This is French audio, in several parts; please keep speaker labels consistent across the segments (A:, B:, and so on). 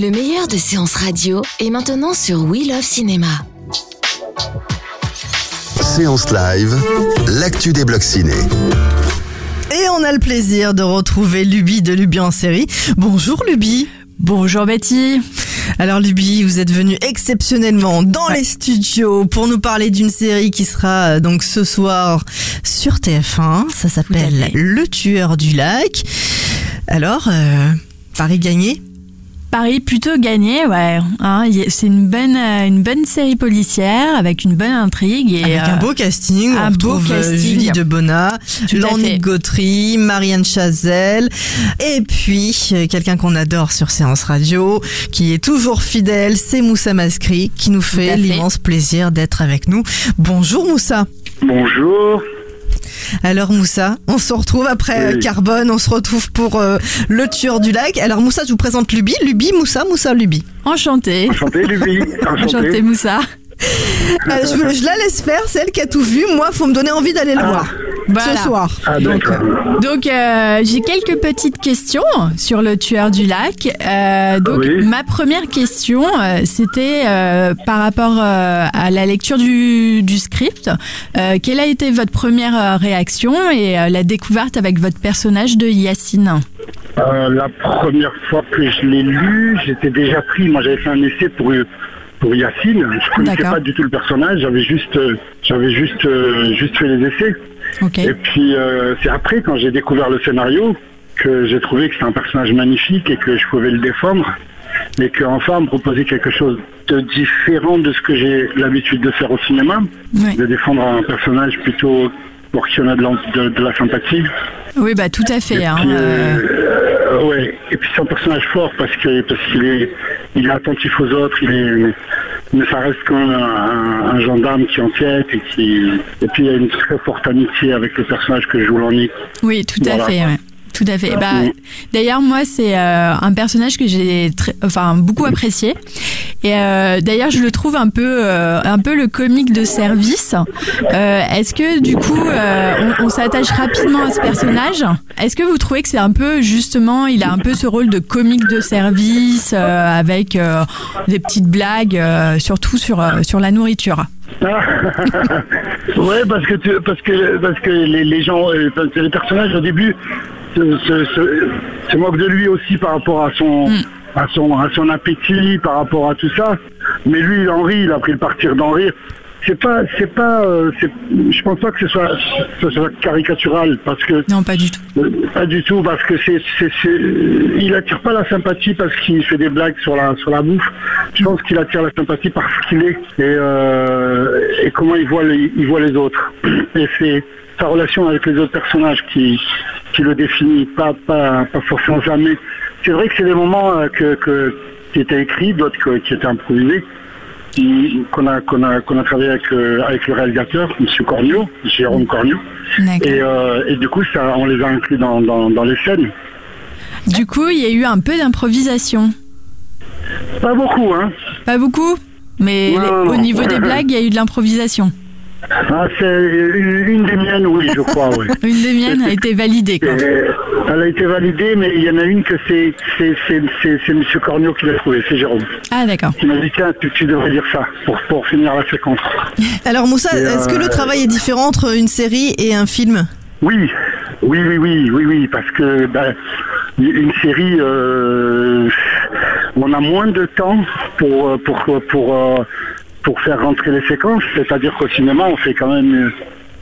A: Le meilleur de séances radio est maintenant sur We Love Cinéma.
B: Séance live, l'actu des blocs ciné.
C: Et on a le plaisir de retrouver Luby de Luby en série. Bonjour Luby.
D: Bonjour Betty.
C: Alors Luby, vous êtes venu exceptionnellement dans les studios pour nous parler d'une série qui sera euh, donc ce soir sur TF1. Ça s'appelle. Le Tueur du Lac. Alors, euh, Paris gagné?
D: Paris plutôt gagné, ouais. Hein, c'est une bonne, euh, une bonne série policière avec une bonne intrigue et
C: Avec un
D: euh,
C: beau casting,
D: un
C: on
D: beau
C: retrouve euh,
D: casting.
C: Julie Debona, Gautry, Marianne Chazelle, et puis euh, quelqu'un qu'on adore sur Séance Radio, qui est toujours fidèle, c'est Moussa Maskri, qui nous fait. l'immense plaisir d'être avec nous. Bonjour Moussa.
E: Bonjour.
C: Alors Moussa, on se retrouve après
E: Oui.
C: euh, Carbone, on se retrouve pour euh, le tueur du lac. Alors Moussa, je vous présente Luby, Luby, Moussa, Moussa, Luby.
D: enchantée.
E: Enchanté, Luby.
D: Enchantée
E: Enchanté.
D: Moussa.
C: Euh, je, je la laisse faire, c'est elle qui a tout vu. Moi, faut me donner envie d'aller le voir
D: Voilà.
C: ce soir.
E: Ah.
D: Donc euh, j'ai quelques petites questions sur le tueur du lac. Euh, donc
E: Oui.
D: ma première question, euh, c'était euh, par rapport euh, à la lecture du, du script. Euh, quelle a été votre première euh, réaction et euh, la découverte avec votre personnage de Yacine?
E: Euh, la première fois que je l'ai lu, j'étais déjà pris. Moi, j'avais fait un essai pour pour Yacine. Je connaissais pas du tout le personnage. J'avais juste euh, j'avais juste euh, juste fait les essais. Et puis euh, c'est après quand j'ai découvert le scénario que j'ai trouvé que c'était un personnage magnifique et que je pouvais le défendre. Et qu'enfin me proposait quelque chose de différent de ce que j'ai l'habitude de faire au cinéma, de défendre un personnage plutôt pour qui on a de, l'en- de- de la sympathie.
D: Oui, bah tout à fait.
E: Et
D: hein,
E: puis,
D: euh,
E: euh, ouais. Et puis c'est un personnage fort parce que parce qu'il est il est attentif aux autres, il est mais ça reste quand même un, un gendarme qui enquête et qui et puis il y a une très forte amitié avec le personnage que joue Lannick.
D: Oui, tout à
E: Voilà.
D: fait. ouais. Tout à fait. Bah,
E: Oui.
D: d'ailleurs, moi, c'est euh, un personnage que j'ai très, enfin, beaucoup apprécié. Et euh, d'ailleurs, je le trouve un peu, euh, un peu le comique de service. Est-ce que du coup, on, on s'attache rapidement à ce personnage? Est-ce que vous trouvez que c'est un peu justement, il a un peu ce rôle de comique de service avec des petites blagues, surtout sur sur la nourriture?
E: ouais, parce que tu- parce que parce que les, les gens, les personnages au début se, se, se- se moquent de lui aussi par rapport à son
D: Mm.
E: à son à son appétit, par rapport à tout ça. Mais lui, il en rit, il a pris le parti d'en rire. C'est pas c'est pas euh, je pense pas que ce soit ce soit caricatural parce que
D: Non, pas du tout.
E: euh, Pas du tout, parce que c'est, c'est, c'est- il attire pas la sympathie parce qu'il fait des blagues sur la sur la bouffe. Je pense qu'il attire la sympathie parce qu'il est et, euh, et comment il voit les, il voit les autres. Et c'est sa relation avec les autres personnages qui qui le définit, pas pas pas forcément jamais. C'est vrai que c'est des moments euh, que, que qui étaient écrits, d'autres qui étaient improvisés. Qu'on a, qu'on a, qu'on a travaillé avec, euh, avec le réalisateur, M. Cornio, Jérôme Cornio. Et, euh, et du coup, ça, on les a inclus dans, dans, dans les scènes.
D: Du coup, il y a eu un peu d'improvisation.
E: Pas beaucoup, hein.
D: Pas beaucoup, mais
E: Non,
D: les-
E: non,
D: au
E: non.
D: niveau des blagues, il y a eu de l'improvisation.
E: Ah, c'est une, une des miennes, oui, je crois, oui.
D: Une des miennes a été validée. Quoi.
E: Et elle a été validée, mais il y en a une que c'est Monsieur Cornio qui l'a trouvée, c'est Jérôme.
D: Ah d'accord.
E: qui m'a dit tiens, tu, tu devrais dire ça pour pour finir la séquence.
C: Alors Moussa, est-ce que
E: euh,
C: le travail est différent entre une série et un film?
E: Oui, oui, oui, oui, oui, oui, parce que ben, une série, euh, on a moins de temps pour pour pour euh, pour faire rentrer les séquences. C'est-à-dire qu'au cinéma, on fait quand même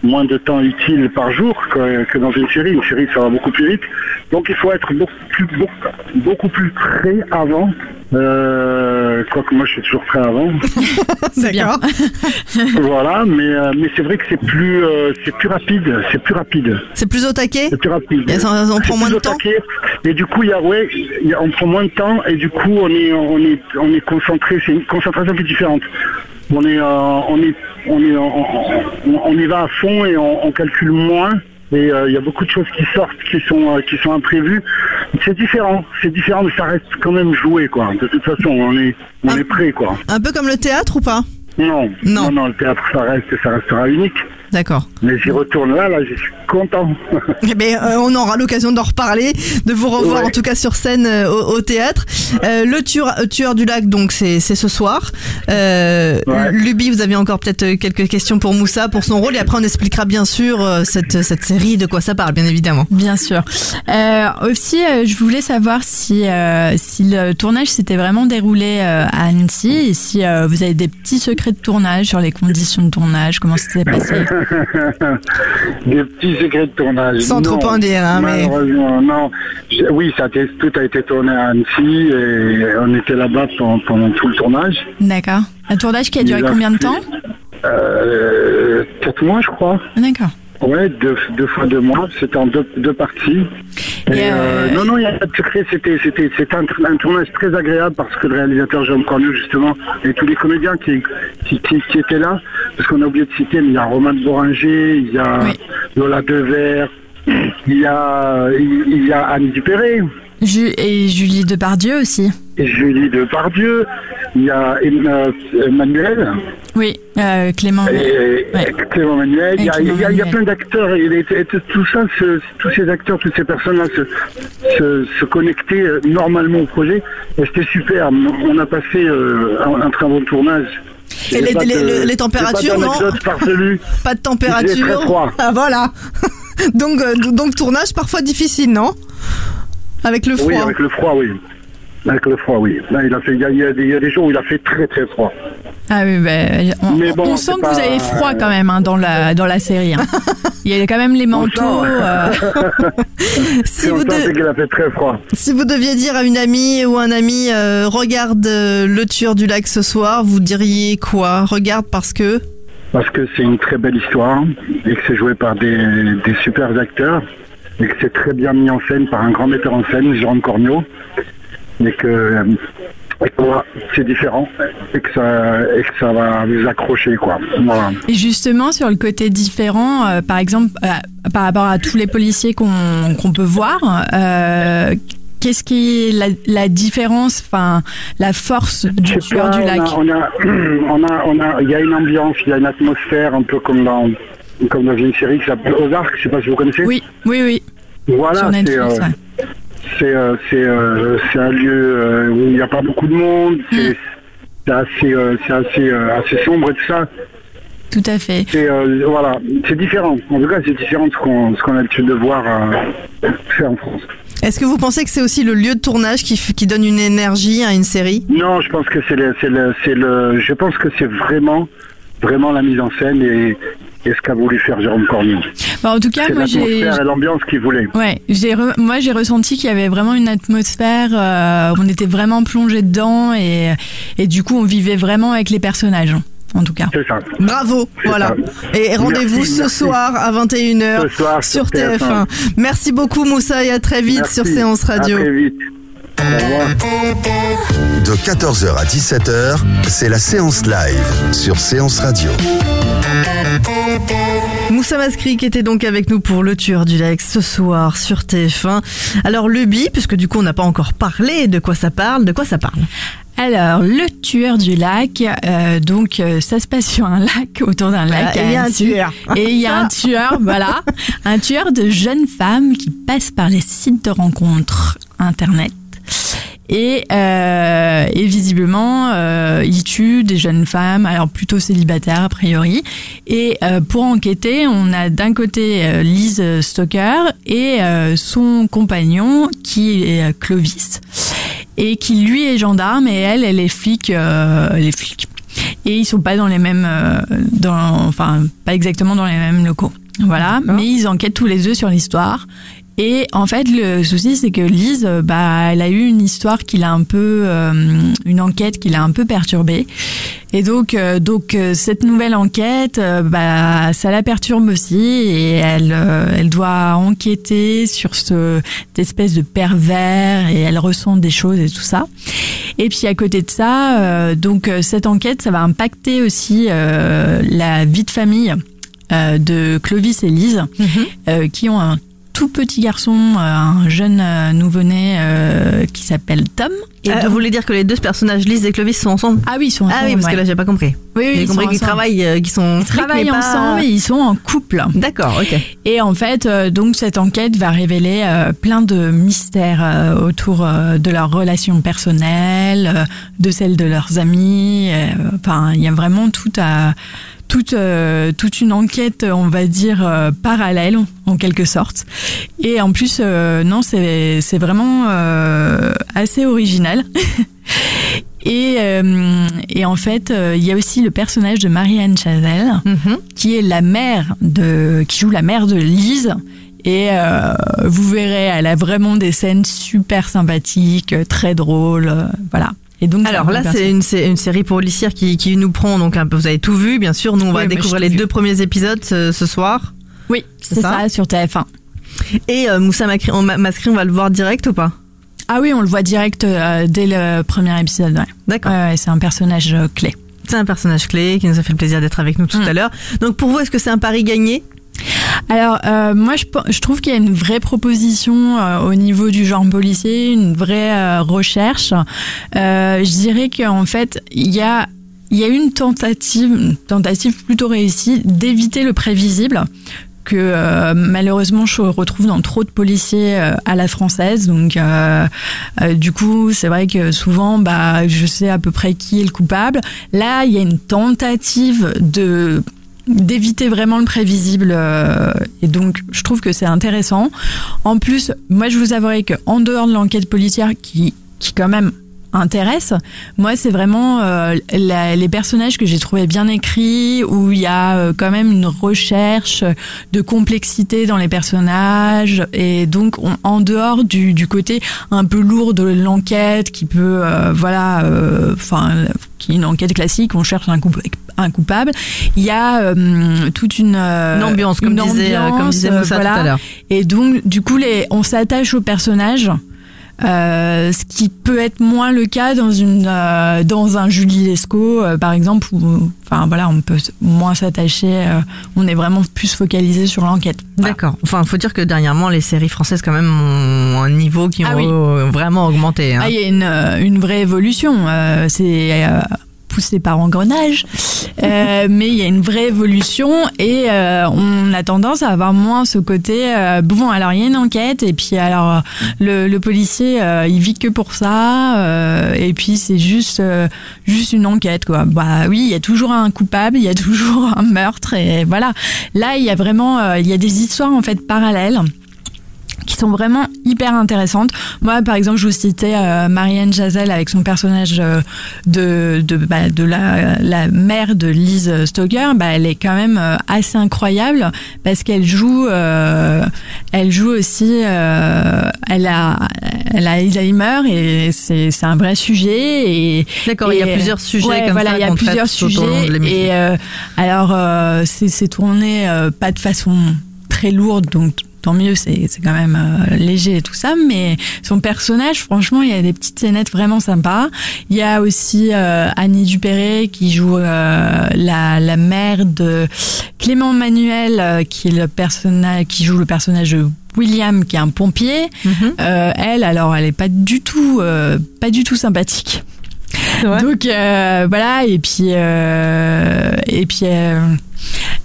E: moins de temps utile par jour que, que dans une série. Une série, ça va beaucoup plus vite. Donc il faut être beaucoup plus, beaucoup, beaucoup plus prêt avant. Euh, quoique moi je suis toujours prêt avant.
C: D'accord.
E: voilà, mais, euh, mais c'est vrai que c'est plus, euh, c'est plus rapide. C'est plus rapide.
C: C'est plus au taquet
E: C'est plus rapide.
C: Et ça- on
E: C'est
C: prend moins
E: plus
C: de
E: au
C: temps
E: taquet. Et du coup, il y a, ouais, il y a- on prend moins de temps et du coup, on est, on est, on est concentré. C'est une concentration qui est différente. On est, euh, on est, on est, on, y va à fond et on, on calcule moins. Et euh, il y a beaucoup de choses qui sortent, qui sont, euh, qui sont imprévues. C'est différent, c'est différent, mais ça reste quand même joué, quoi. De toute façon, on est, on
C: Ah.
E: est prêt, quoi.
C: Un peu comme le théâtre ou pas?
E: Non,
C: Non.
E: non, non, le théâtre, ça reste, ça restera unique.
C: D'accord.
E: Mais j'y retourne là, là, je suis content.
C: Eh ben, euh, on aura l'occasion d'en reparler, de vous revoir
E: Ouais.
C: en tout cas sur scène euh, au, au théâtre. Euh, le tueur, euh, tueur du lac, donc c'est c'est ce soir. Euh,
E: Ouais.
C: Luby, vous avez encore peut-être quelques questions pour Moussa pour son rôle et après on expliquera bien sûr euh, cette, cette série de quoi ça parle, bien évidemment.
D: Bien sûr. Euh, aussi, euh, je voulais savoir si, euh, si le tournage s'était vraiment déroulé euh, à Annecy et si euh, vous avez des petits secrets de tournage sur les conditions de tournage, comment ça s'est passé?
E: Des petits secrets de tournage.
C: Sans trop
E: Non,
C: en dire, hein, mais-
E: Malheureusement, non. J'ai- Oui, ça tout a été tourné à Annecy et on était là-bas pendant, pendant tout le tournage.
D: D'accord. Un tournage qui a duré combien de temps
E: Euh, quatre mois, je crois.
D: D'accord.
E: Ouais, deux, deux fois deux mois. C'était en deux, deux parties. Et,
D: Et,
E: euh,
D: euh,
E: non, non, il n'y a pas de secret. C'était, c'était, c'était un, un tournage très agréable parce que le réalisateur Jean Cornu, justement, et tous les comédiens qui, qui, qui, qui étaient là, parce qu'on a oublié de citer, mais il y a Romain de Boringer, il y a
D: Oui.
E: Lola Devers, il y a, il il y a Anne Dupéré,
D: Ju- et Julie Depardieu aussi.
E: Julie Depardieu, il y a Emmanuel,
D: Oui, euh, Clément.
E: et,
D: Ouais.
E: Clément Manuel, il y a,
D: Et
E: il y a- il y a
D: Clément
E: plein d'acteurs, et, et- et tout ça, ce- tous ces acteurs, toutes ces personnes-là se, se, se connecter euh, normalement au projet, et c'était super. On a passé euh, un, un très bon tournage.
C: Et les-
E: de-
C: les températures,
E: pas
C: non. Pas de température. Ah voilà. donc euh, donc tournage parfois difficile, non? Avec le froid.
E: Oui, avec le froid, oui. Avec le froid, oui. Là, il, a fait, il, y a, il y a des, jours où il a fait très très froid.
D: Ah oui, ben, on,
E: Mais bon,
D: on sent que vous avez froid quand même hein, dans la dans la série. hein. Il y a quand même les manteaux. euh,
C: si
E: on
C: vous,
E: sent
C: de-
E: qu'il a fait très froid.
C: si vous deviez dire à une amie ou un ami, euh, regarde euh, le tueur du lac ce soir, vous diriez quoi? Regarde parce que?
E: Parce que c'est une très belle histoire et que c'est joué par des, des super acteurs et que c'est très bien mis en scène par un grand metteur en scène, Jérôme Cornio, et que, euh, c'est différent et que, ça, et que ça va vous accrocher. Quoi. Voilà.
D: Et justement, sur le côté différent, euh, par exemple, euh, par rapport à tous les policiers qu'on qu'on peut voir, euh, qu'est-ce qui est la, la différence, enfin, la force du tueur du lac?
E: On a, on a, on a, il y a une ambiance, il y a une atmosphère un peu comme dans, comme dans une série qui s'appelle Ozark, je sais pas si vous connaissez.
D: Oui, oui, oui,
E: Voilà, c'est. C'est euh, c'est euh, c'est un lieu euh, où il n'y a pas beaucoup de monde. C'est c'est assez euh, c'est assez euh, assez sombre et tout ça.
D: Tout à fait.
E: C'est euh, voilà, c'est différent. En tout cas, c'est différent de ce qu'on ce qu'on a l'habitude de voir euh, faire en France.
C: Est-ce que vous pensez que c'est aussi le lieu de tournage qui, qui donne une énergie à une série?
E: Non, je pense que c'est le c'est le c'est le je pense que c'est vraiment vraiment la mise en scène et, et ce qu'a voulu faire Jérôme Cornu.
D: Bon, en tout cas,
E: C'est
D: moi j'ai.
E: l'atmosphère et l'ambiance qu'il voulait.
D: Ouais, j'ai re- moi j'ai ressenti qu'il y avait vraiment une atmosphère, euh, on était vraiment plongé dedans et, et du coup on vivait vraiment avec les personnages, en tout cas.
E: C'est ça.
C: Bravo, voilà. Et rendez-vous ce
E: merci.
C: soir à 21h
E: Ce soir
C: sur
E: sur
C: TF1.
E: TF1.
C: Merci beaucoup Moussa et à très vite
E: Merci.
C: sur Séance Radio.
E: À très vite.
B: De 14h à 17h, c'est la séance live sur Séance Radio.
C: Moussa Maskri qui était donc avec nous pour le tueur du lac ce soir sur TF1. Alors Luby, puisque du coup on n'a pas encore parlé de quoi ça parle, de quoi ça parle
D: Alors, le tueur du lac, euh, donc euh, ça se passe sur un lac, autour d'un lac.
C: Voilà, et il y a un tueur.
D: Et il y a un tueur, voilà, un tueur de jeunes femmes qui passe par les sites de rencontres internet. Et, euh, et visiblement, euh, il tue des jeunes femmes, alors plutôt célibataires a priori. Et euh, pour enquêter, on a d'un côté euh, Lise Stoker et euh, son compagnon qui est euh, Clovis et qui lui est gendarme et elle, elle est flic, euh, elle est flic. et ils sont pas dans les mêmes, euh, dans, enfin pas exactement dans les mêmes locaux. Voilà, mais ils enquêtent tous les deux sur l'histoire. Et en fait, le souci, c'est que Lise, euh, bah, elle a eu une histoire qui l'a un peu, euh, une enquête qui l'a un peu perturbée. Et donc, euh, donc cette nouvelle enquête, euh, bah, ça la perturbe aussi, et elle, elle doit enquêter sur ce, cette espèce de pervers, et elle ressent des choses et tout ça. Et puis à côté de ça, donc cette enquête, ça va impacter aussi la vie de famille de Clovis et Lise, euh, qui ont un tout petit garçon, euh, un jeune euh, nouveau-né euh, qui s'appelle Tom. Et donc-
C: vous voulez dire que les deux personnages, Lise et Clovis, sont ensemble?
D: Ah oui, ils sont
C: Ah oui,
D: ensemble,
C: parce que là, j'ai pas compris.
D: Oui, oui, ils
C: compris
D: sont ensemble.
C: travaillent, qu'ils sont
D: Ils travaillent
C: pas-
D: ensemble et ils sont en couple.
C: D'accord, ok.
D: Et en fait, euh, donc cette enquête va révéler euh, plein de mystères euh, autour de leurs relations personnelles, de celles de leurs amis. Enfin, il y a vraiment tout à toute euh, toute une enquête, on va dire euh, parallèle en quelque sorte. Et en plus, euh, non, c'est c'est vraiment euh, assez original. Et, euh, et en fait, euh, il y a aussi le personnage de Marianne Chazelle,
C: Mhm.
D: qui est la mère de, qui joue la mère de Lise. Et euh, vous verrez, elle a vraiment des scènes super sympathiques, très drôles, euh, voilà. Et donc
C: Alors là, c'est une, série policière qui, qui nous prend, donc un peu, vous avez tout vu, bien sûr. Nous, on va
D: Oui,
C: découvrir les
D: vu.
C: deux premiers épisodes ce, ce soir.
D: oui,
C: c'est ça
D: ça, sur TF1.
C: Et euh, Moussa on, Mascri, on va le voir direct ou pas?
D: Ah oui, on le voit direct euh, dès le premier épisode. Ouais.
C: D'accord.
D: Ouais, ouais, c'est un personnage euh, clé.
C: C'est un personnage clé qui nous a fait le plaisir d'être avec nous tout
D: Mm.
C: à l'heure. Donc pour vous, est-ce que c'est un pari gagné?
D: Alors, euh, moi, je, je trouve qu'il y a une vraie proposition euh, au niveau du genre policier, une vraie euh, recherche. Euh, je dirais qu'en fait, il y a y a une tentative, une tentative plutôt réussie d'éviter le prévisible que euh, malheureusement je retrouve dans trop de policiers euh, à la française. Donc euh, euh, du coup, c'est vrai que souvent, bah, je sais à peu près qui est le coupable. Là, il y a une tentative de d'éviter vraiment le prévisible euh, et donc je trouve que c'est intéressant. En plus, moi je vous avouerai que en dehors de l'enquête policière qui qui quand même intéresse, moi c'est vraiment euh, la- les personnages que j'ai trouvé bien écrits où il y a euh, quand même une recherche de complexité dans les personnages et donc on- en dehors du, du côté un peu lourd de l'enquête qui peut euh, voilà euh, enfin qui est une enquête classique on cherche un, coup- un coupable il y a euh, toute une, euh,
C: Une ambiance, comme
D: une
C: disait, euh, comme
D: ambiance,
C: disait Moussa
D: voilà.
C: tout à l'heure.
D: Et donc, du coup, les, on s'attache aux personnages. Euh, ce qui peut être moins le cas dans une euh, dans un Julie Lescaut euh, par exemple où enfin voilà on peut moins s'attacher euh, on est vraiment plus focalisé sur l'enquête Voilà.
C: D'accord. Enfin, faut dire que dernièrement, les séries françaises quand même ont un niveau qui
D: Ah
C: ont
D: oui.
C: vraiment augmenté. hein.
D: Ah, il y a une, euh, une vraie évolution. Euh, c'est euh, poussé par engrenage, Euh, mais il y a une vraie évolution et euh, on a tendance à avoir moins ce côté. euh, bon, alors il y a une enquête et puis alors le, le policier euh, il vit que pour ça euh, et puis c'est juste euh, juste une enquête quoi. Bah oui, il y a toujours un coupable, il y a toujours un meurtre et voilà. Là, il y a vraiment euh, il y a des histoires en fait parallèles qui sont vraiment hyper intéressantes. Moi, par exemple, je vous citais euh, Marianne Chazelle avec son personnage euh, de de, bah, de la, la mère de Lise Stoker. Bah, elle est quand même euh, assez incroyable parce qu'elle joue, euh, elle joue aussi, elle a, elle a Alzheimer et c'est c'est un vrai sujet et
C: D'accord, il y a plusieurs sujets
D: ouais,
C: comme
D: voilà,
C: ça
D: il y a plusieurs sujets et alors c'est c'est tourné pas de façon très lourde donc tant mieux c'est quand même euh, léger et tout ça mais son personnage franchement il y a des petites scénettes vraiment sympas. Il y a aussi euh, Annie Dupéré qui joue euh, la la mère de Clément Manuel qui est le personnage qui joue le personnage de William qui est un pompier.
C: Mhm.
D: elle alors elle est pas du tout pas du tout sympathique. Donc voilà et puis et puis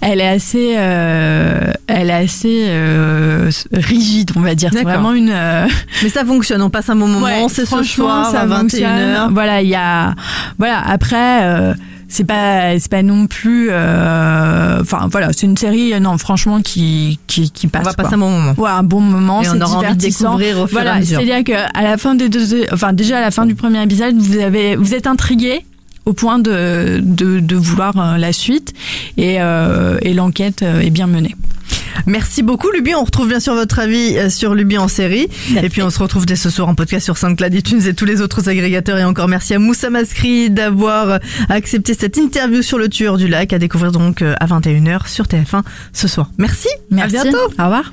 D: elle est assez euh, elle est assez euh, rigide on va dire c'est vraiment une euh,
C: Mais ça fonctionne, on passe un bon moment,
D: ouais,
C: c'est ce
D: franchement,
C: soir
D: ça
C: à
D: fonctionne.
C: 21h.
D: voilà il y a voilà après c'est pas c'est pas non plus euh, enfin voilà c'est une série non franchement qui qui, qui
C: On
D: passe
C: va
D: quoi.
C: passer un bon moment.
D: Ouais, un bon moment,
C: Et
D: c'est
C: on aura envie de
D: divertissant.
C: découvrir au fur à
D: Voilà,
C: mesure.
D: c'est-à-dire que à la fin des deux, enfin déjà à la fin du premier épisode, vous avez, vous êtes intrigué. Au point de, de, de vouloir euh, la suite et, euh, et l'enquête euh, est bien menée.
C: Merci beaucoup, Luby. On retrouve bien sûr votre avis sur Luby en série. Et puis on se retrouve dès ce soir en podcast sur SoundCloud, iTunes et tous les autres agrégateurs. Et encore merci à Moussa Maskri d'avoir accepté cette interview sur le tueur du lac à découvrir donc à 21h sur TF1 ce soir. Merci.
D: Merci.
C: À bientôt.
D: Au revoir.